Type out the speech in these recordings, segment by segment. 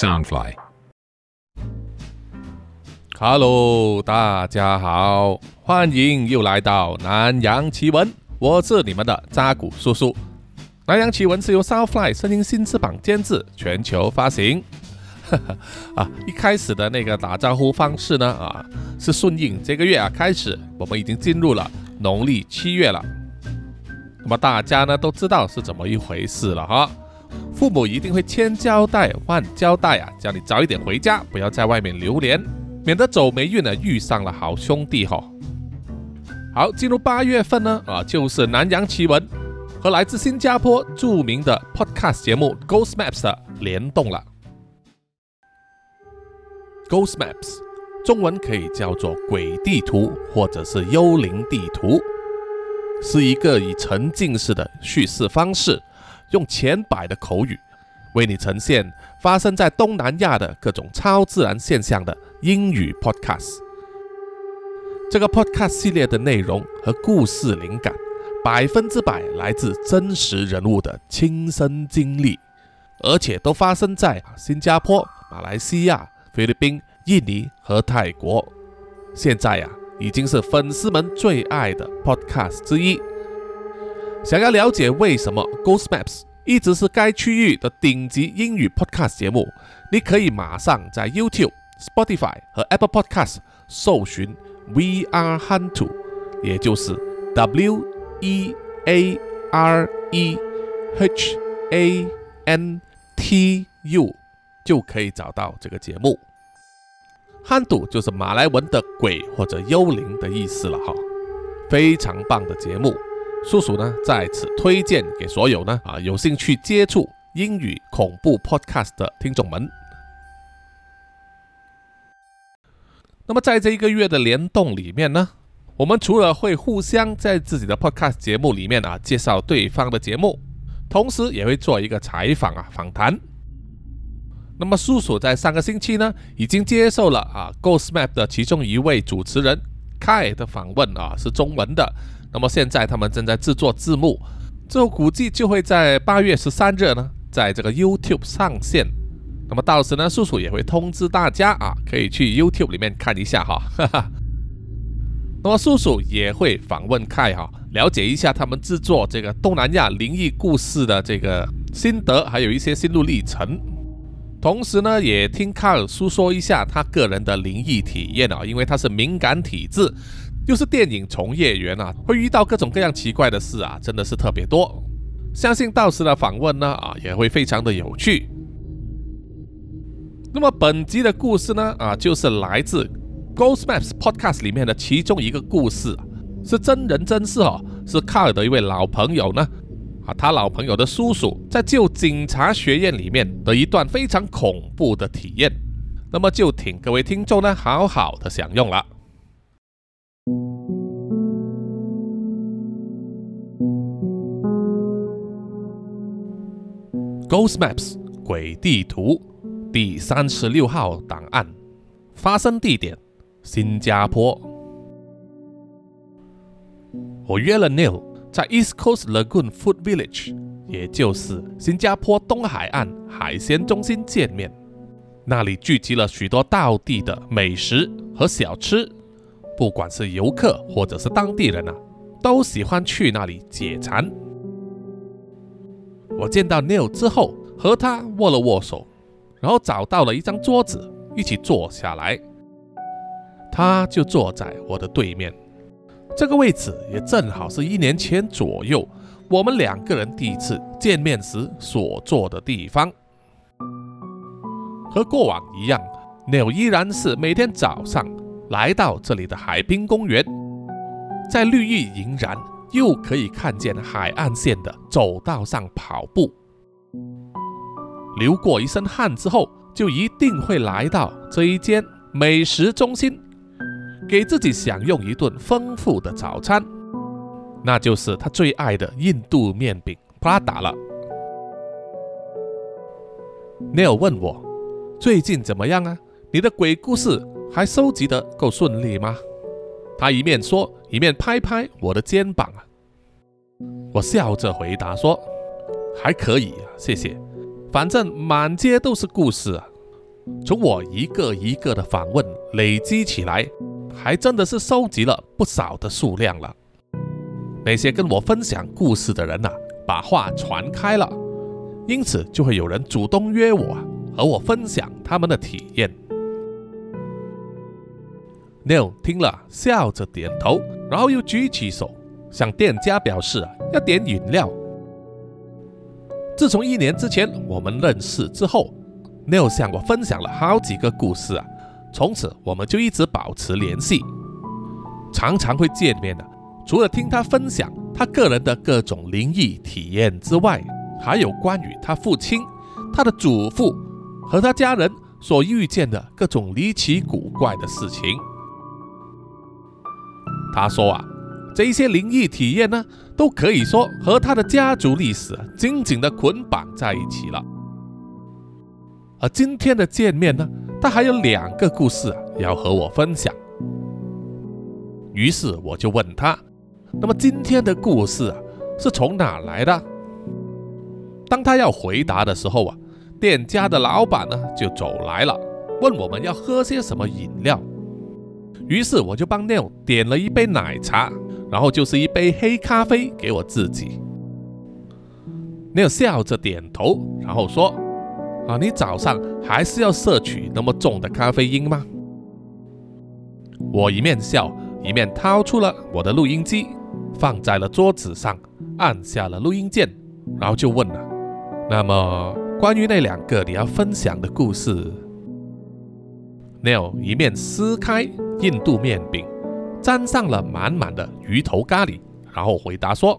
Soundfly。Hello，大家好，欢迎又来到南洋奇闻，我是你们的扎古叔叔。南洋奇闻是由 Soundfly 声音新翅膀监制，全球发行。啊，一开始的那个打招呼方式呢，啊，是顺应这个月啊开始，我们已经进入了农历七月了。那么大家呢都知道是怎么一回事了哈。父母一定会千交代万交代啊，叫你早一点回家，不要在外面流连。免得走霉运呢遇上了好兄弟哈、好，进入八月份呢啊，就是南洋奇闻和来自新加坡著名的 podcast 节目 Ghost Maps 的联动了。Ghost Maps 中文可以叫做鬼地图或者是幽灵地图，是一个以沉浸式的叙事方式，用浅白的口语为你呈现发生在东南亚的各种超自然现象的英语 podcast。这个 podcast 系列的内容和故事灵感，百分之百来自真实人物的亲身经历，而且都发生在新加坡、马来西亚、菲律宾、印尼和泰国。现在呀、已经是粉丝们最爱的 podcast 之一。想要了解为什么 Ghost Maps 一直是该区域的顶级英语 podcast 节目，你可以马上在 YouTube、Spotify 和 Apple Podcast 搜寻 We Are Hantu，也就是 W E A R E H A N T U，就可以找到这个节目。汉杜就是马来文的鬼或者幽灵的意思了哈，非常棒的节目。叔叔呢在此推荐给所有呢啊有兴趣接触英语恐怖 podcast 的听众们。那么在这一个月的联动里面呢，我们除了会互相在自己的 podcast 节目里面啊介绍对方的节目，同时也会做一个采访啊访谈。那么叔叔在上个星期呢已经接受了啊 Ghost Map 的其中一位主持人 Kai 的访问啊是中文的。那么现在他们正在制作字幕，之后估计就会在八月十三日呢，在这个 YouTube 上线。那么到时呢，叔叔也会通知大家啊，可以去 YouTube 里面看一下哈，哈哈。那么叔叔也会访问凯哈，了解一下他们制作这个东南亚灵异故事的这个心得，还有一些心路历程。同时呢，也听卡尔诉说一下他个人的灵异体验啊，因为他是敏感体质。又是电影从业员啊，会遇到各种各样奇怪的事啊，真的是特别多。相信到时的访问呢啊，也会非常的有趣。那么本集的故事呢啊，就是来自 Ghost Maps Podcast 里面的其中一个故事，是真人真事哦，是卡尔的一位老朋友呢啊，他老朋友的叔叔在旧警察学院里面的一段非常恐怖的体验。那么就请各位听众呢好好的享用了。Ghost Maps 鬼地图第三十六号档案，发生地点新加坡。我约了 Neil 在 East Coast Lagoon Food Village，也就是新加坡东海岸海鲜中心见面。那里聚集了许多道地的美食和小吃，不管是游客或者是当地人啊，都喜欢去那里解馋。我见到 Neil 之后，和他握了握手，然后找到了一张桌子，一起坐下来。他就坐在我的对面，这个位置也正好是一年前左右我们两个人第一次见面时所坐的地方。和过往一样，Neil 依然是每天早上来到这里的海滨公园，在绿意盈然。又可以看见海岸线的走道上跑步，流过一身汗之后，就一定会来到这一间美食中心，给自己享用一顿丰富的早餐，那就是他最爱的印度面饼 Prada 了。Neil 问我最近怎么样啊？你的鬼故事还收集得够顺利吗？他一面说，一面拍拍我的肩膀啊。我笑着回答说：“还可以啊，谢谢。反正满街都是故事啊，从我一个一个的访问累积起来，还真的是收集了不少的数量了。那些跟我分享故事的人呐，把话传开了，因此就会有人主动约我和我分享他们的体验。Neil 听了，笑着点头，然后又举起手向店家表示啊要点饮料。自从一年之前我们认识之后，Neil 向我分享了好几个故事啊，从此我们就一直保持联系，常常会见面的。除了听他分享他个人的各种灵异体验之外，还有关于他父亲、他的祖父和他家人所遇见的各种离奇古怪的事情。他说啊。这些灵异体验呢，都可以说和他的家族历史紧紧的捆绑在一起了。而今天的见面呢，他还有两个故事啊要和我分享。于是我就问他：“那么今天的故事啊，是从哪来的？”当他要回答的时候啊，店家的老板呢就走来了，问我们要喝些什么饮料。于是我就帮 Neil 点了一杯奶茶。然后就是一杯黑咖啡给我自己。Neil 笑着点头，然后说：“啊，你早上还是要摄取那么重的咖啡因吗？”我一面笑，一面掏出了我的录音机，放在了桌子上，按下了录音键，然后就问了：“那么关于那两个你要分享的故事？”Neil 一面撕开印度面饼。沾上了满满的鱼头咖喱，然后回答说：“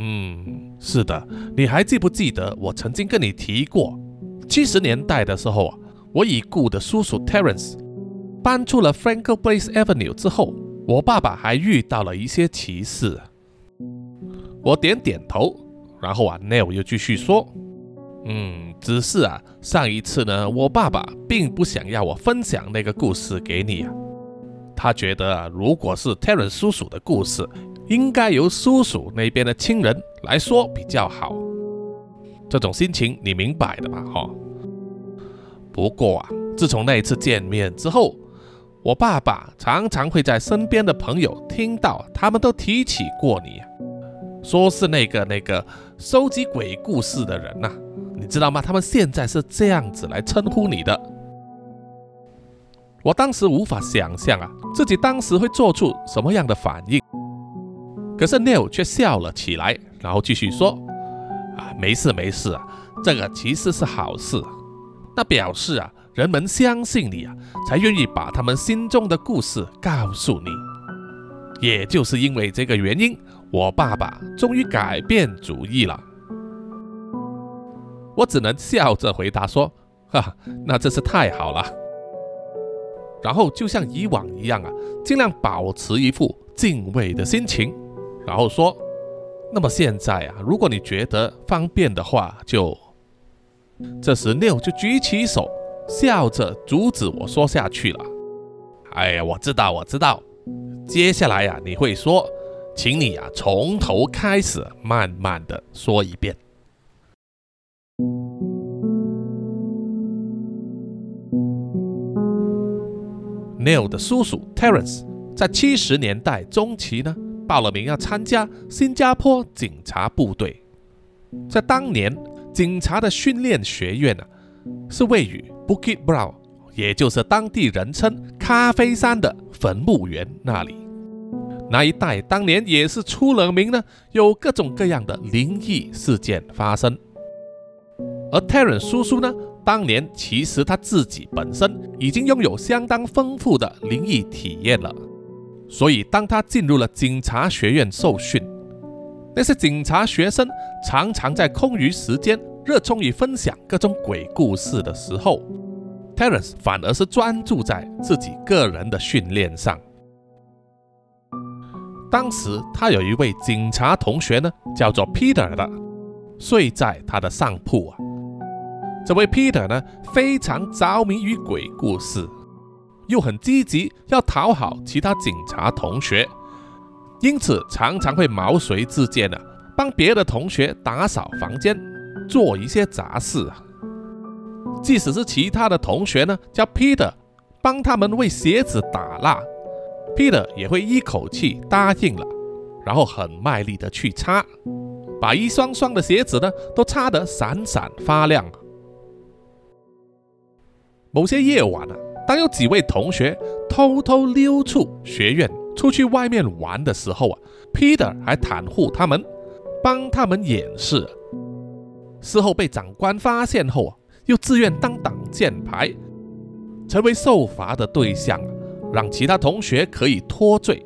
嗯，是的，你还记不记得我曾经跟你提过，七十年代的时候啊，我已故的叔叔 Terence 搬出了 Frankel Place Avenue 之后，我爸爸还遇到了一些奇事。”我点点头，然后啊，Neil 又继续说：“嗯，只是啊，上一次呢，我爸爸并不想要我分享那个故事给你啊。”他觉得啊，如果是 Terence 叔叔的故事，应该由叔叔那边的亲人来说比较好。这种心情你明白的吧？哈。不过啊，自从那一次见面之后，我爸爸常常会在身边的朋友听到，他们都提起过你，说是那个那个收集鬼故事的人呐。你知道吗？他们现在是这样子来称呼你的。我当时无法想象啊，自己当时会做出什么样的反应。可是 Neil 却笑了起来，然后继续说：“啊，没事没事啊，这个其实是好事。那表示啊，人们相信你啊，才愿意把他们心中的故事告诉你。也就是因为这个原因，我爸爸终于改变主意了。”我只能笑着回答说：“哈，那真是太好了。”然后就像以往一样啊，尽量保持一副敬畏的心情，然后说：“那么现在啊，如果你觉得方便的话，就……”这时六就举起手，笑着阻止我说下去了。哎呀，我知道，我知道，接下来呀，你会说，请你啊从头开始，慢慢的说一遍。Neil 的叔叔 Terence 在七十年代中期呢，报了名要参加新加坡警察部队。在当年，警察的训练学院呢，是位于 Bukit Brown，也就是当地人称咖啡山的坟墓园那里。那一带当年也是出了名呢，有各种各样的灵异事件发生。而 Terence 叔叔呢？当年其实他自己本身已经拥有相当丰富的灵异体验了，所以当他进入了警察学院受训，那些警察学生常常在空余时间热衷于分享各种鬼故事的时候，Terence 反而是专注在自己个人的训练上。当时他有一位警察同学呢，叫做 Peter 的，睡在他的上铺啊。这位 Peter 呢，非常着迷于鬼故事，又很积极要讨好其他警察同学，因此常常会毛遂自荐的帮别的同学打扫房间，做一些杂事。即使是其他的同学呢，叫 Peter 帮他们为鞋子打蜡，Peter 也会一口气答应了，然后很卖力的去擦，把一双双的鞋子呢都擦得闪闪发亮。某些夜晚啊，当有几位同学偷偷溜出学院出去外面玩的时候啊，Peter 还袒护他们，帮他们掩饰。事后被长官发现后啊。又自愿当挡箭牌，成为受罚的对象，让其他同学可以脱罪。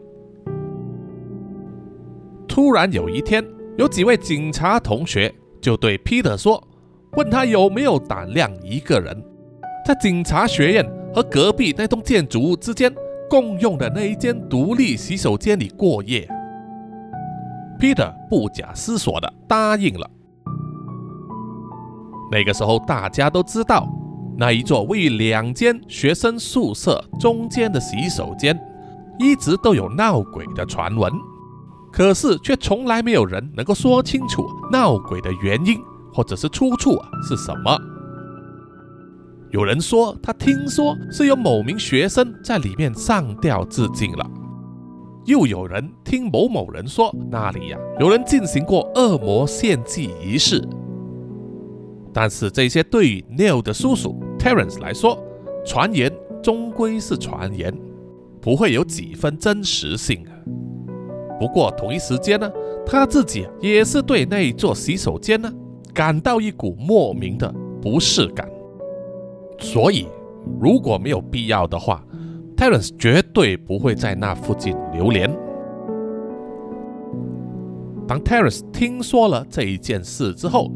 突然有一天，有几位警察同学就对 Peter 说：“问他有没有胆量一个人在警察学院和隔壁那栋建筑物之间共用的那一间独立洗手间里过夜。”Peter 不假思索地答应了。那个时候，大家都知道，那一座位于两间学生宿舍中间的洗手间，一直都有闹鬼的传闻。可是，却从来没有人能够说清楚闹鬼的原因或者是出处是什么。有人说，他听说是有某名学生在里面上吊自尽了；又有人听某某人说，那里呀有人进行过恶魔献祭仪式。但是这些对于 Neil 的叔叔 Terence 来说，传言终归是传言，不会有几分真实性。不过同一时间呢，他自己也是对那一座洗手间呢感到一股莫名的不适感。所以如果没有必要的话，Terence 绝对不会在那附近流连。当 Terence 听说了这一件事之后，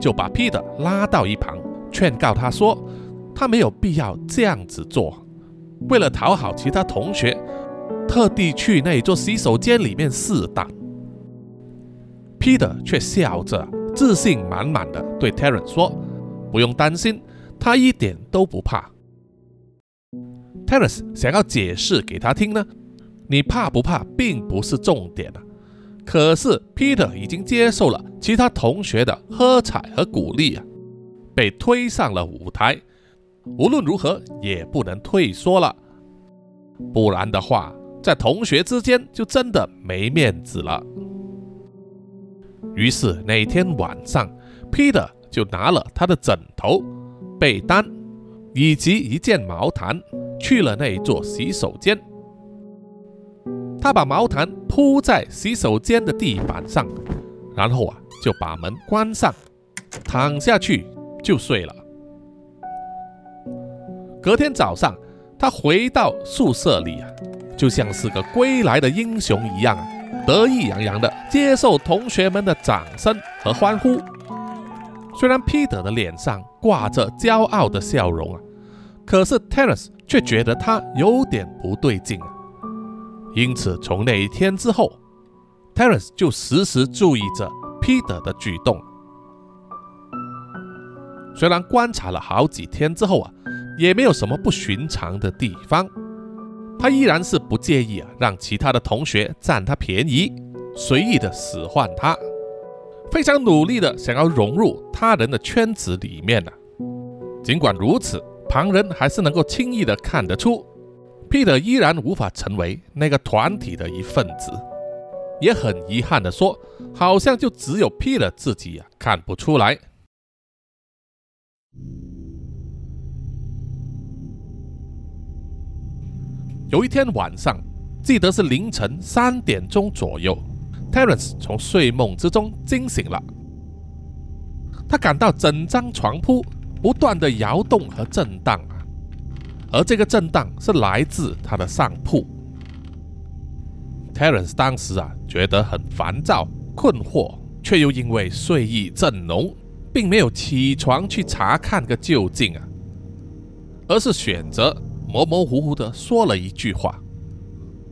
就把 Peter 拉到一旁，劝告他说：“他没有必要这样子做。为了讨好其他同学，特地去那一座洗手间里面试胆。”Peter 却笑着，自信满满的对 Terence 说：“不用担心，他一点都不怕。”Terence 想要解释给他听呢，你怕不怕并不是重点啊。可是 Peter 已经接受了其他同学的喝彩和鼓励啊，被推上了舞台，无论如何也不能退缩了，不然的话，在同学之间就真的没面子了。于是那天晚上，Peter 就拿了他的枕头、被单以及一件毛毯，去了那座洗手间。他把毛毯铺在洗手间的地板上，然后啊就把门关上，躺下去就睡了。隔天早上，他回到宿舍里啊，就像是个归来的英雄一样啊，得意洋洋的接受同学们的掌声和欢呼。虽然彼得的脸上挂着骄傲的笑容啊，可是 Terence 却觉得他有点不对劲啊。因此，从那一天之后，Terence 就时时注意着 Peter 的举动。虽然观察了好几天之后啊，也没有什么不寻常的地方，他依然是不介意啊，让其他的同学占他便宜，随意的使唤他，非常努力的想要融入他人的圈子里面呢。尽管如此，旁人还是能够轻易的看得出。Peter 依然无法成为那个团体的一份子，也很遗憾的说，好像就只有 Peter 自己呀看不出来。有一天晚上，记得是凌晨三点钟左右，Terence 从睡梦之中惊醒了，他感到整张床铺不断的摇动和震荡啊。而这个震荡是来自他的上铺。Terence 当时啊觉得很烦躁、困惑，却又因为睡意正浓，并没有起床去查看个究竟啊，而是选择模模糊糊的说了一句话，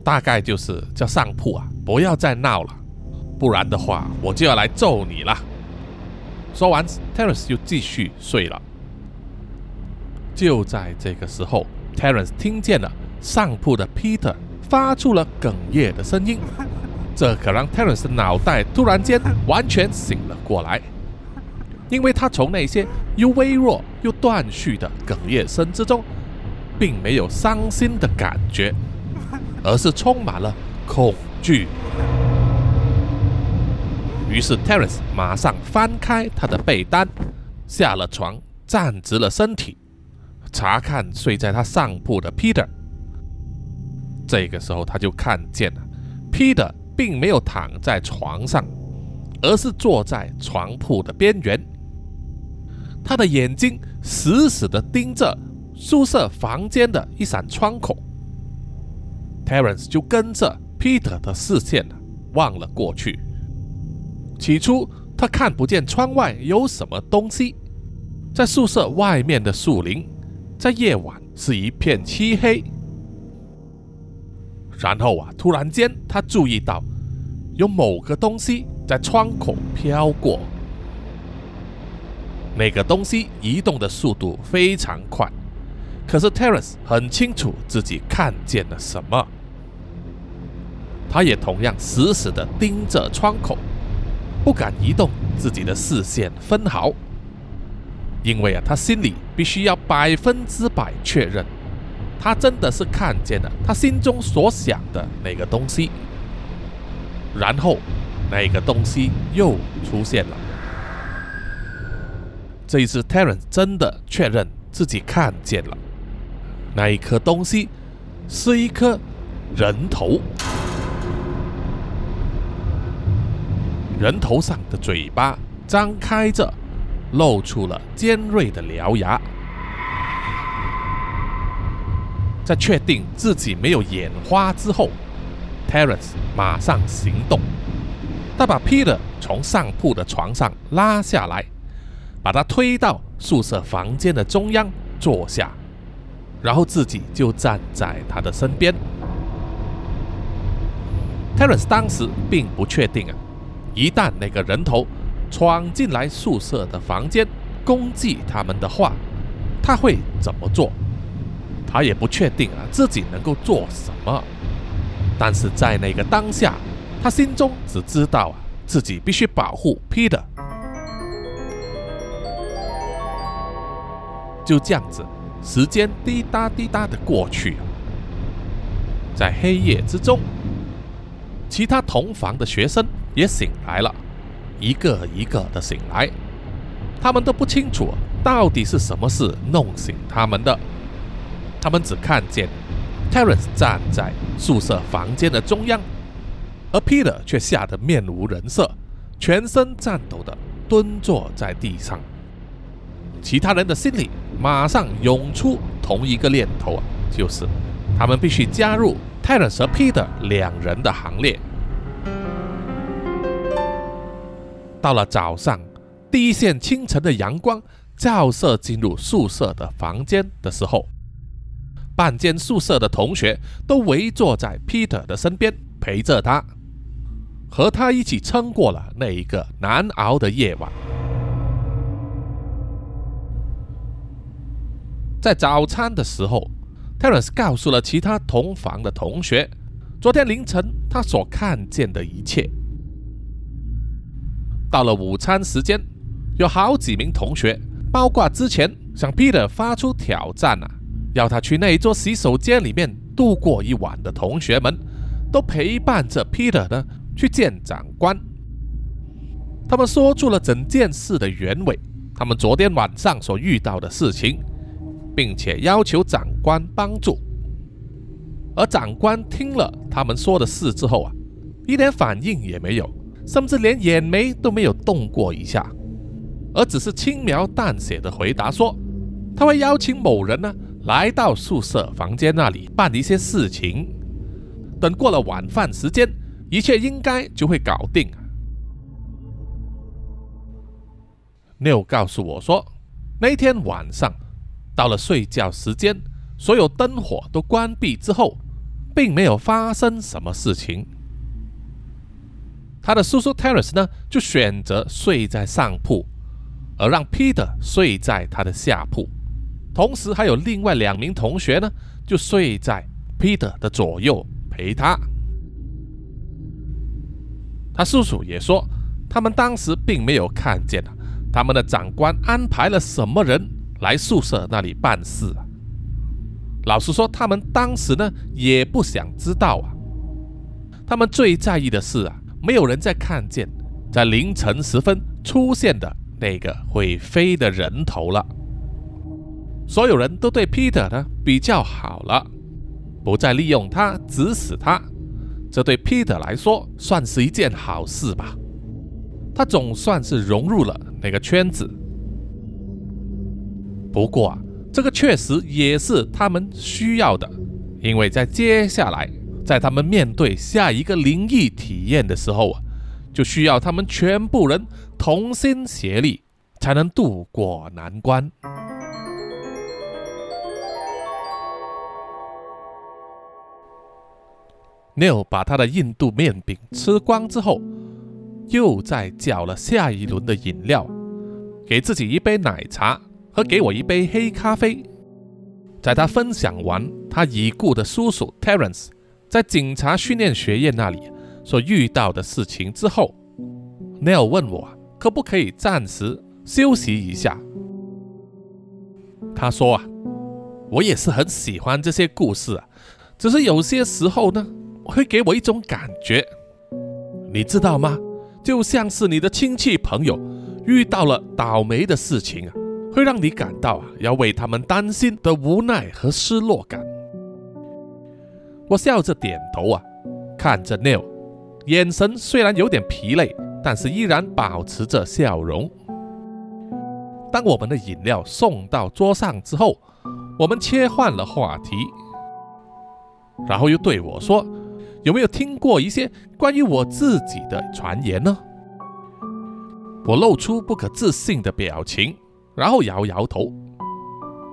大概就是叫上铺啊不要再闹了，不然的话我就要来揍你了。说完，Terence 又继续睡了。就在这个时候，Terence 听见了上铺的 Peter 发出了哽咽的声音，这可让 Terence 的脑袋突然间完全醒了过来，因为他从那些又微弱又断续的哽咽声之中，并没有伤心的感觉，而是充满了恐惧。于是 Terence 马上翻开他的被单，下了床，站直了身体，查看睡在他上铺的 Peter。这个时候，他就看见了 Peter 并没有躺在床上，而是坐在床铺的边缘。他的眼睛死死地盯着宿舍房间的一扇窗口，Terence 就跟着 Peter 的视线望了过去。起初他看不见窗外有什么东西，在宿舍外面的树林，在夜晚是一片漆黑。然后啊，突然间他注意到有某个东西在窗口飘过。那个东西移动的速度非常快，可是 Terence 很清楚自己看见了什么。他也同样死死地盯着窗口，不敢移动自己的视线分毫，因为啊，他心里必须要百分之百确认，他真的是看见了他心中所想的那个东西。然后，那个东西又出现了。这一次，Terence 真的确认自己看见了那一颗东西，是一颗人头。人头上的嘴巴张开着，露出了尖锐的獠牙。在确定自己没有眼花之后，Terence 马上行动，他把 Peter 从上铺的床上拉下来。把他推到宿舍房间的中央坐下，然后自己就站在他的身边。Terence 当时并不确定啊，一旦那个人头闯进来宿舍的房间攻击他们的话，他会怎么做？他也不确定啊，自己能够做什么。但是在那个当下，他心中只知道啊，自己必须保护 Peter。就这样子，时间滴答滴答的过去。在黑夜之中，其他同房的学生也醒来了，一个一个的醒来。他们都不清楚到底是什么事弄醒他们的。他们只看见 Terence 站在宿舍房间的中央，而 Peter 却吓得面无人色，全身颤抖的蹲坐在地上。其他人的心里马上涌出同一个念头啊，就是他们必须加入 Terence 和 Peter 两人的行列。到了早上，第一线清晨的阳光照射进入宿舍的房间的时候，半间宿舍的同学都围坐在 Peter 的身边，陪着他，和他一起撑过了那一个难熬的夜晚。在早餐的时候，Terence 告诉了其他同房的同学，昨天凌晨他所看见的一切。到了午餐时间，有好几名同学，包括之前向 Peter 发出挑战啊，要他去那一座洗手间里面度过一晚的同学们，都陪伴着 Peter 呢去见长官。他们说出了整件事的原委，他们昨天晚上所遇到的事情。并且要求长官帮助，而长官听了他们说的事之后啊，一点反应也没有，甚至连眼眉都没有动过一下，而只是轻描淡写的回答说，他会邀请某人呢来到宿舍房间那里办一些事情，等过了晚饭时间，一切应该就会搞定。六告诉我说，那天晚上。到了睡觉时间，所有灯火都关闭之后，并没有发生什么事情。他的叔叔 Terence 呢，就选择睡在上铺，而让 Peter 睡在他的下铺。同时，还有另外两名同学呢，就睡在 Peter 的左右陪他。他叔叔也说，他们当时并没有看见他们的长官安排了什么人。来宿舍那里办事。老实说，他们当时呢也不想知道啊。他们最在意的是啊，没有人再看见在凌晨时分出现的那个会飞的人头了。所有人都对 Peter 呢比较好了，不再利用他指使他。这对 Peter 来说算是一件好事吧。他总算是融入了那个圈子。不过啊。这个确实也是他们需要的，因为在接下来，在他们面对下一个灵异体验的时候啊，就需要他们全部人同心协力，才能渡过难关。Neil 把他的印度面饼吃光之后，又再叫了下一轮的饮料，给自己一杯奶茶。和给我一杯黑咖啡。在他分享完他已故的叔叔 Terence 在警察训练学院那里所遇到的事情之后，Neil 问我可不可以暂时休息一下。他说啊，我也是很喜欢这些故事啊，只是有些时候呢，会给我一种感觉，你知道吗？就像是你的亲戚朋友遇到了倒霉的事情啊。会让你感到啊，要为他们担心的无奈和失落感。我笑着点头啊，看着 Neil，眼神虽然有点疲累，但是依然保持着笑容。当我们的饮料送到桌上之后，我们切换了话题，然后又对我说：“有没有听过一些关于我自己的传言呢？”我露出不可置信的表情。然后摇摇头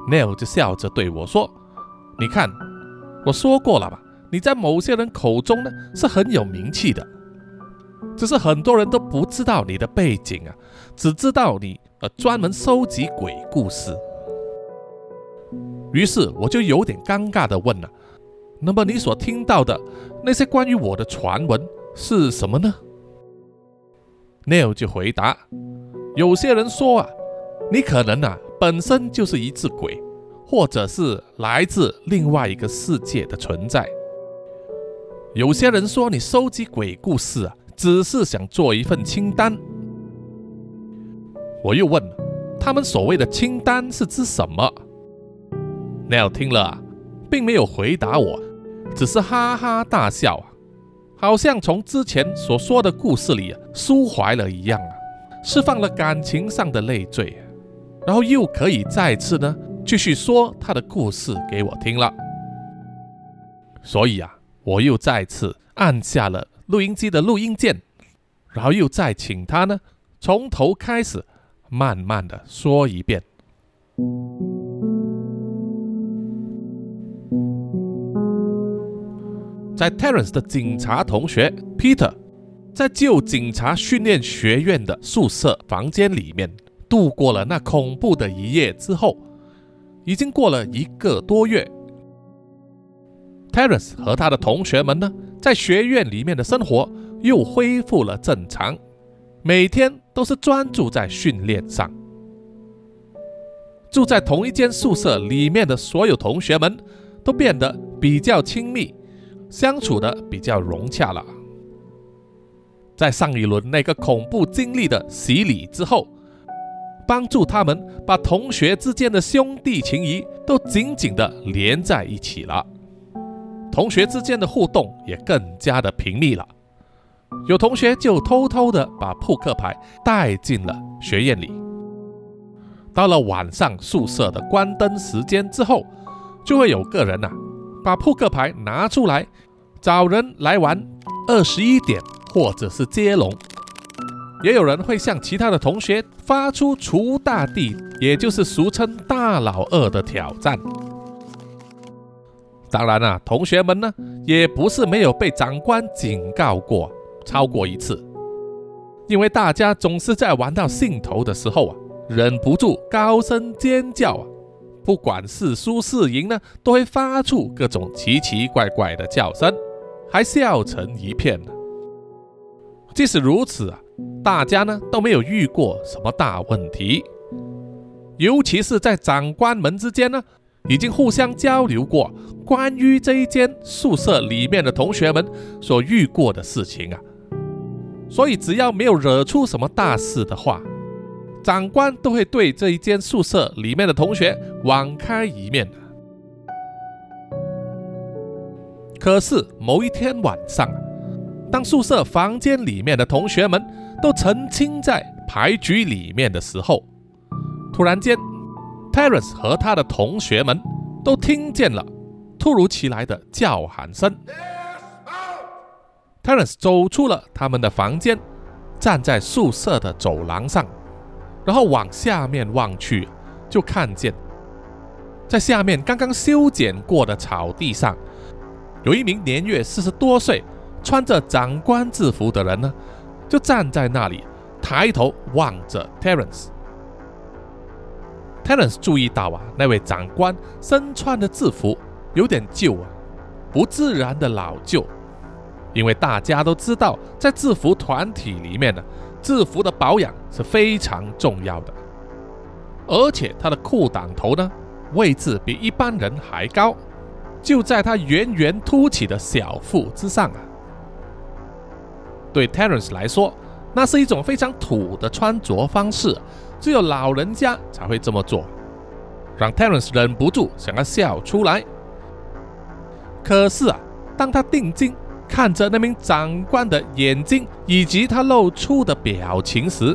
，Neil 就笑着对我说：“你看，我说过了吧？你在某些人口中呢是很有名气的，只是很多人都不知道你的背景啊，只知道你呃专门收集鬼故事。”于是我就有点尴尬的问了：“那么你所听到的那些关于我的传闻是什么呢？”Neil 就回答：“有些人说啊。”你可能啊，本身就是一只鬼，或者是来自另外一个世界的存在。有些人说你收集鬼故事啊，只是想做一份清单。我又问，他们所谓的清单是指什么？Neil 听了，并没有回答我，只是哈哈大笑啊，好像从之前所说的故事里抒怀了一样啊，释放了感情上的累赘。然后又可以再次呢继续说他的故事给我听了，所以啊，我又再次按下了录音机的录音键，然后又再请他呢从头开始慢慢的说一遍。在 Terence 的警察同学 Peter 在旧警察训练学院的宿舍房间里面。度过了那恐怖的一夜之后，已经过了一个多月。Terence 和他的同学们呢，在学院里面的生活又恢复了正常，每天都是专注在训练上。住在同一间宿舍里面的所有同学们都变得比较亲密，相处的比较融洽了。在上一轮那个恐怖经历的洗礼之后。帮助他们把同学之间的兄弟情谊都紧紧的连在一起了，同学之间的互动也更加的频密了。有同学就偷偷的把扑克牌带进了学院里。到了晚上宿舍的关灯时间之后，就会有个人呐把扑克牌拿出来，找人来玩二十一点或者是接龙。也有人会向其他的同学发出除大地，也就是俗称大老二的挑战。当然了，同学们呢也不是没有被长官警告过超过一次，因为大家总是在玩到兴头的时候啊，忍不住高声尖叫啊，不管是输是赢呢，都会发出各种奇奇怪怪的叫声，还笑成一片呢。即使如此啊。大家呢都没有遇过什么大问题，尤其是在长官们之间呢，已经互相交流过关于这一间宿舍里面的同学们所遇过的事情啊。所以只要没有惹出什么大事的话，长官都会对这一间宿舍里面的同学网开一面。可是某一天晚上，当宿舍房间里面的同学们都沉浸在牌局里面的时候，突然间，Terence 和他的同学们都听见了突如其来的叫喊声。Terence 走出了他们的房间，站在宿舍的走廊上，然后往下面望去，就看见在下面刚刚修剪过的草地上。有一名年约四十多岁、穿着长官制服的人呢，就站在那里，抬头望着 Terence。Terence 注意到啊，那位长官身穿的制服有点旧啊，不自然的老旧。因为大家都知道，在制服团体里面呢，制服的保养是非常重要的。而且他的裤裆头呢，位置比一般人还高。就在他圆圆凸起的小腹之上啊！对 Terence 来说，那是一种非常土的穿着方式，只有老人家才会这么做，让 Terence 忍不住想要笑出来。可是啊，当他定睛看着那名长官的眼睛以及他露出的表情时，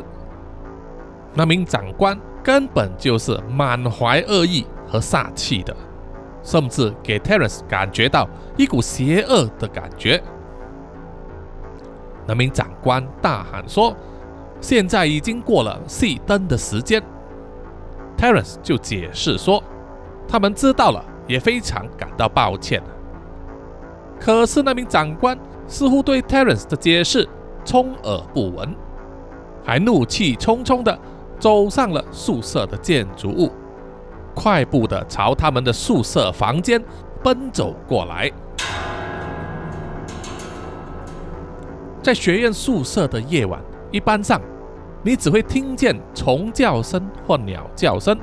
那名长官根本就是满怀恶意和煞气的。甚至给 Terence 感觉到一股邪恶的感觉。那名长官大喊说：“现在已经过了熄灯的时间。”Terence 就解释说：“他们知道了，也非常感到抱歉。”可是那名长官似乎对 Terence 的解释充耳不闻，还怒气冲冲地走上了宿舍的建筑物。快步的朝他们的宿舍房间奔走过来。在学院宿舍的夜晚，一般上你只会听见虫叫声或鸟叫声，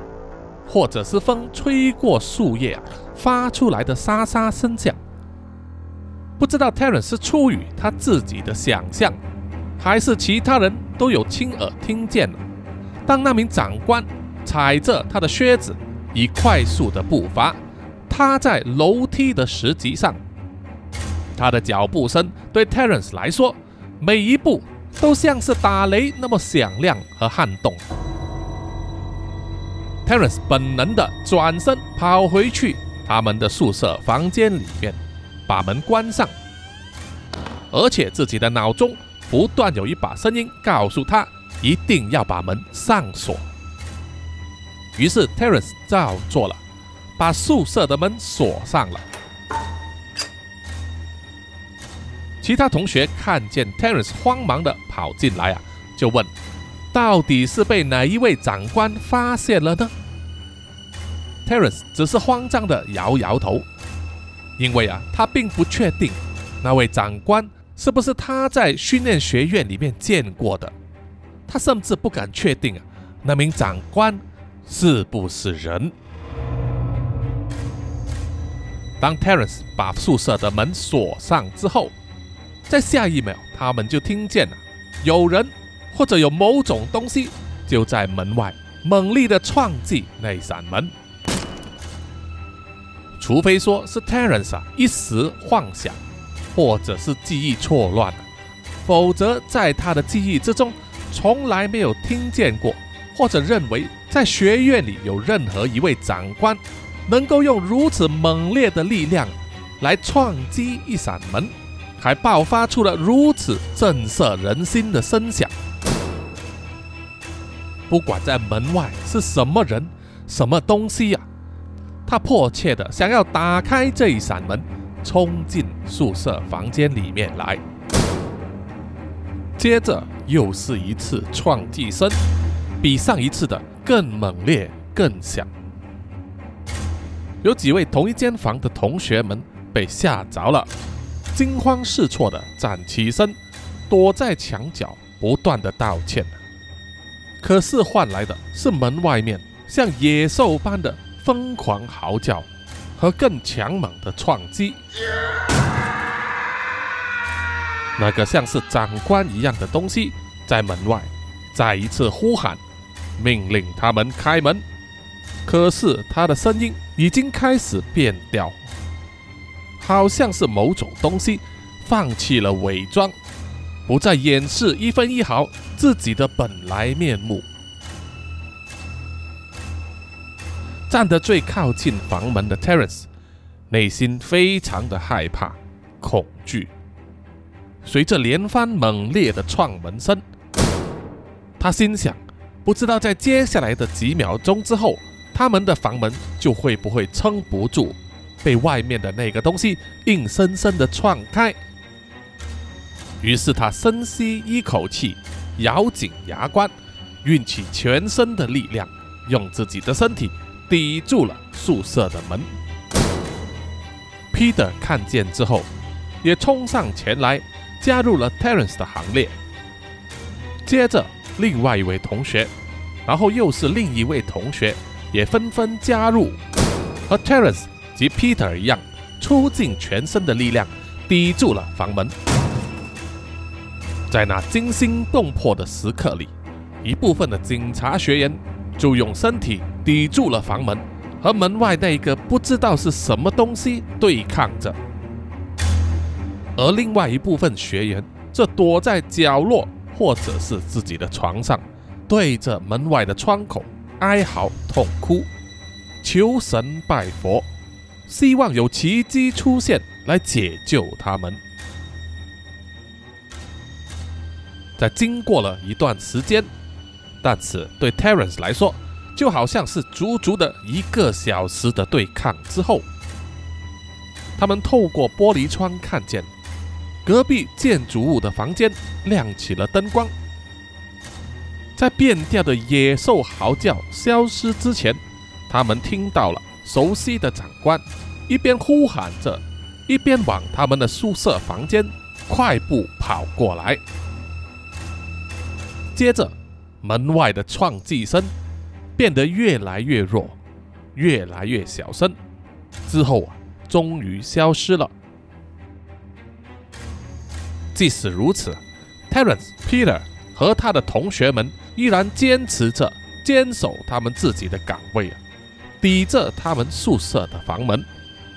或者是风吹过树叶发出来的沙沙声响。不知道 Terence 是出于他自己的想象，还是其他人都有亲耳听见了。当那名长官踩着他的靴子。以快速的步伐踏在楼梯的石级上，他的脚步声对 Terence 来说，每一步都像是打雷那么响亮和撼动。Terence 本能的转身跑回去他们的宿舍房间里面，把门关上，而且自己的脑中不断有一把声音告诉他，一定要把门上锁。于是 Terence 照做了，把宿舍的门锁上了。其他同学看见 Terence 慌忙的跑进来啊，就问：到底是被哪一位长官发现了呢？Terence 只是慌张的摇摇头，因为啊，他并不确定那位长官是不是他在训练学院里面见过的，他甚至不敢确定啊，那名长官。是不是人？当 Terence 把宿舍的门锁上之后，在下一秒，他们就听见了有人或者有某种东西就在门外猛力的撞击那扇门。除非说是 Terence 一时幻想，或者是记忆错乱了，否则在他的记忆之中从来没有听见过。或者认为在学院里有任何一位长官能够用如此猛烈的力量来撞击一扇门，还爆发出了如此震慑人心的声响。不管在门外是什么人、什么东西呀，他迫切的想要打开这一扇门，冲进宿舍房间里面来。接着又是一次撞击声。比上一次的更猛烈、更响。有几位同一间房的同学们被吓着了，惊慌失措的站起身，躲在墙角，不断的道歉。可是换来的是门外面像野兽般的疯狂嚎叫和更强猛的撞击。那个像是长官一样的东西在门外再一次呼喊，命令他们开门。可是他的声音已经开始变调，好像是某种东西放弃了伪装，不再掩饰一分一毫自己的本来面目。站得最靠近房门的 Terence，内心非常的害怕、恐惧。随着连番猛烈的撞门声，他心想：不知道在接下来的几秒钟之后，他们的房门就会不会撑不住，被外面的那个东西硬生生的撞开。于是他深吸一口气，咬紧牙关，运起全身的力量，用自己的身体。抵住了宿舍的门。Peter 看见之后，也冲上前来，加入了 Terence 的行列。接着，另外一位同学，然后又是另一位同学，也纷纷加入，和 Terence 及 Peter 一样，出尽全身的力量抵住了房门。在那惊心动魄的时刻里，一部分的警察学员就用身体。抵住了房门，和门外那个不知道是什么东西对抗着，而另外一部分学员则躲在角落或者是自己的床上，对着门外的窗口哀嚎痛哭，求神拜佛，希望有奇迹出现来解救他们。在经过了一段时间，但是对 Terence 来说，就好像是足足的一个小时的对抗之后，他们透过玻璃窗看见隔壁建筑物的房间亮起了灯光。在变调的野兽嚎叫消失之前，他们听到了熟悉的长官一边呼喊着，一边往他们的宿舍房间快步跑过来。接着，门外的撞击声。变得越来越弱，越来越小声，之后啊，终于消失了。即使如此，Terence、Peter 和他的同学们依然坚持着坚守他们自己的岗位啊，抵着他们宿舍的房门，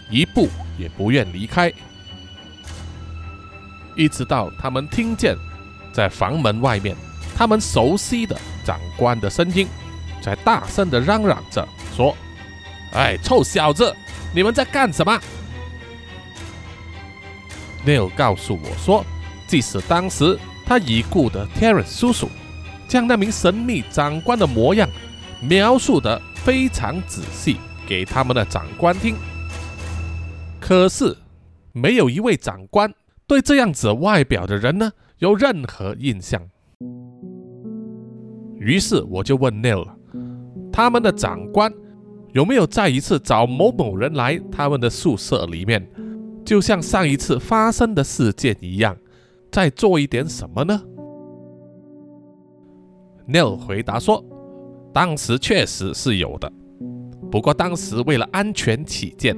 一步也不愿离开。一直到他们听见在房门外面他们熟悉的长官的声音。在大声的嚷嚷着说：“哎，臭小子，你们在干什么？”Neil 告诉我说，即使当时他已故的 Terence 叔叔将那名神秘长官的模样描述得非常仔细给他们的长官听，可是没有一位长官对这样子外表的人呢有任何印象。于是我就问 Neil。他们的长官有没有再一次找某某人来他们的宿舍里面，就像上一次发生的事件一样，再做一点什么呢？Neil 回答说：“当时确实是有的，不过当时为了安全起见，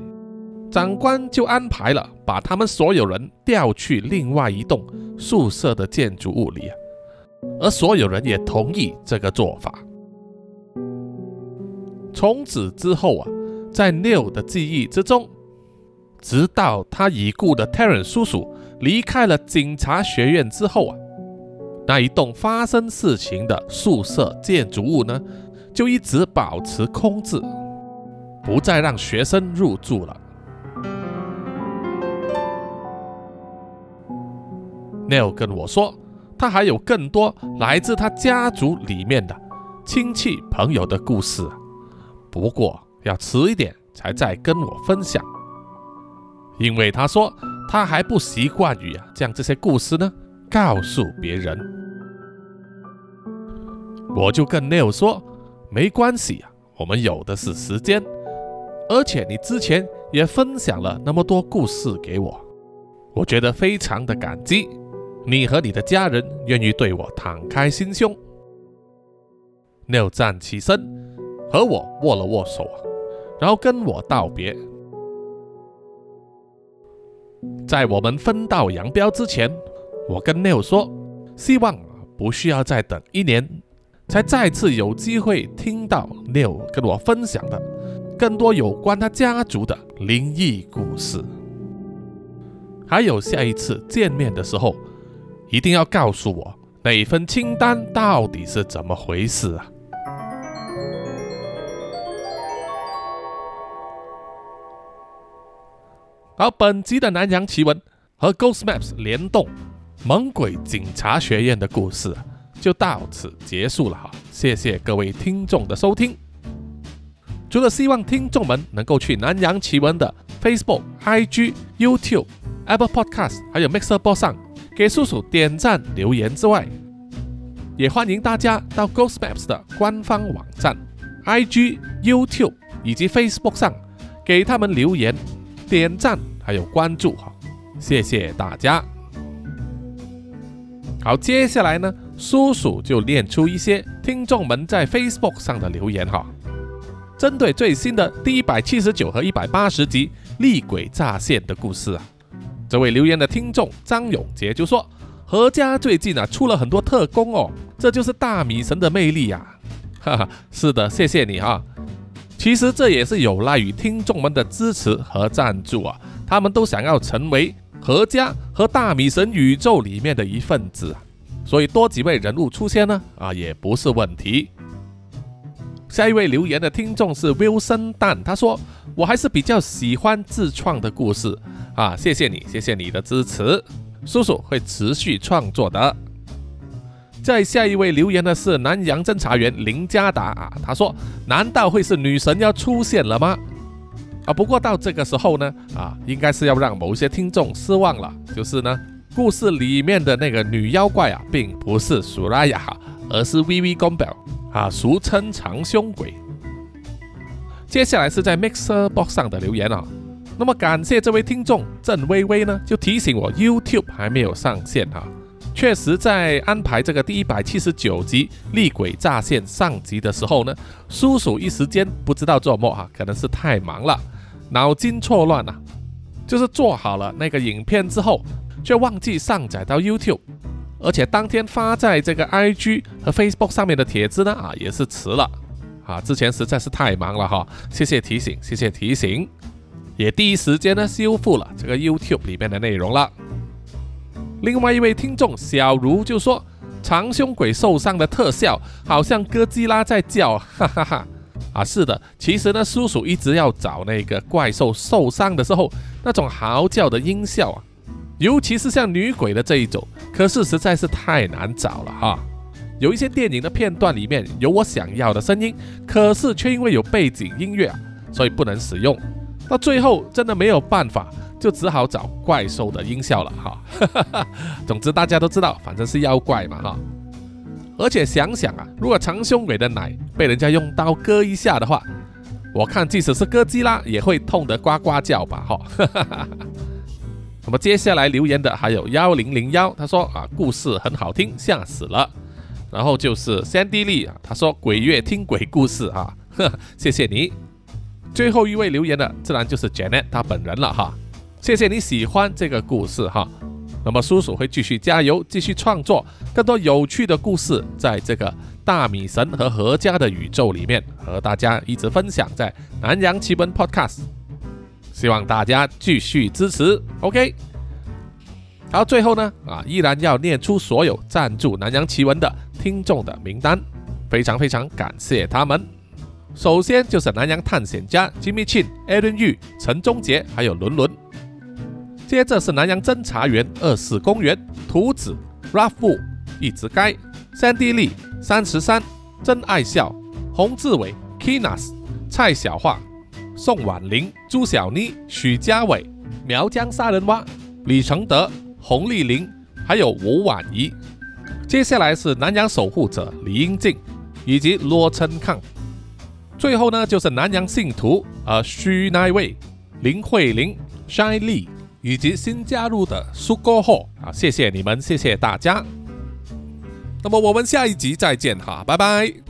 长官就安排了把他们所有人调去另外一栋宿舍的建筑物里，而所有人也同意这个做法。”从此之后啊，在 Neil 的记忆之中，直到他已故的 Terence 叔叔离开了警察学院之后啊，那一栋发生事情的宿舍建筑物呢，就一直保持空置，不再让学生入住了。Neil 跟我说，他还有更多来自他家族里面的亲戚朋友的故事。不过要迟一点才再跟我分享，因为他说他还不习惯于啊将这些故事呢告诉别人。我就跟 Neil 说，没关系啊，我们有的是时间，而且你之前也分享了那么多故事给我，我觉得非常的感激你和你的家人愿意对我敞开心胸。Neil 站起身。和我握了握手，然后跟我道别。在我们分道扬镳之前，我跟 Neil 说，希望不需要再等一年，才再次有机会听到 Neil 跟我分享的更多有关他家族的灵异故事。还有下一次见面的时候，一定要告诉我那份清单到底是怎么回事啊！好，本集的南洋奇闻和 Ghost Maps 联动猛鬼警察学院的故事就到此结束了哈，谢谢各位听众的收听。除了希望听众们能够去南洋奇闻的 Facebook、IG、YouTube、Apple Podcast 还有 Mixer Box 上给叔叔点赞留言之外，也欢迎大家到 Ghost Maps 的官方网站、IG、YouTube 以及 Facebook 上给他们留言。点赞还有关注哈，谢谢大家。好，接下来呢，叔叔就念出一些听众们在 Facebook 上的留言哈。针对最新的第一百七十九和一百八十集厉鬼乍现的故事啊，这位留言的听众张永杰就说：“何家最近啊出了很多特工哦，这就是大米神的魅力呀。”哈哈，是的，谢谢你哈。其实这也是有赖于听众们的支持和赞助啊，他们都想要成为何家和大米神宇宙里面的一份子啊，所以多几位人物出现呢啊也不是问题。下一位留言的听众是 Wilson 蛋，他说我还是比较喜欢自创的故事啊，谢谢你，谢谢你的支持，叔叔会持续创作的。再下一位留言的是南洋侦查员林家达啊，他说：“难道会是女神要出现了吗？”啊，不过到这个时候呢，啊，应该是要让某些听众失望了，就是呢，故事里面的那个女妖怪啊，并不是苏拉雅，而是 V V 公表啊，俗称长胸鬼。接下来是在 Mixer Box 上的留言啊，那么感谢这位听众郑微微呢，就提醒我 YouTube 还没有上线啊。确实，在安排这个第一百七十九集厉鬼乍现上集的时候呢，叔叔一时间不知道做么啊，可能是太忙了，脑筋错乱了，就是做好了那个影片之后，却忘记上载到 YouTube，而且当天发在这个 IG 和 Facebook 上面的帖子呢啊，也是迟了啊，之前实在是太忙了哈，谢谢提醒，谢谢提醒，也第一时间呢修复了这个 YouTube 里面的内容了。另外一位听众小茹就说：“长胸鬼受伤的特效好像哥吉拉在叫，哈哈哈！啊，是的，其实呢，叔叔一直要找那个怪兽受伤的时候那种嚎叫的音效啊，尤其是像女鬼的这一种，可是实在是太难找了哈。有一些电影的片段里面有我想要的声音，可是却因为有背景音乐，所以不能使用。到最后真的没有办法。”就只好找怪兽的音效了哈，总之大家都知道，反正是妖怪嘛哈。而且想想啊，如果长胸鬼的奶被人家用刀割一下的话，我看即使是哥基拉也会痛得呱呱叫吧哈。那么接下来留言的还有幺零零幺，他说啊，故事很好听，吓死了。然后就是三 D 利啊，他说鬼月听鬼故事啊，呵 谢谢你。最后一位留言的自然就是 Janet 他本人了哈。谢谢你喜欢这个故事哈，那么叔叔会继续加油，继续创作更多有趣的故事，在这个大米神和何家的宇宙里面和大家一直分享在南洋奇闻 Podcast，希望大家继续支持。OK，好，最后呢啊，依然要念出所有赞助南洋奇闻的听众的名单，非常非常感谢他们。首先就是南洋探险家 Jimmy Chin、Aaron Yu、陈忠杰还有伦伦。接着是南洋侦查员二四公园图子 Raffu 一直该三 D 力三十三真爱笑洪志伟 Kinas 蔡小桦宋婉玲朱小妮许家伟苗疆杀人蛙李承德洪丽玲还有吴婉仪。接下来是南洋守护者李英静以及罗琛康。最后呢就是南洋信徒呃徐乃位林慧玲 Shine Lee。以及新加入的苏哥后啊，谢谢你们，谢谢大家。那么我们下一集再见哈，拜拜。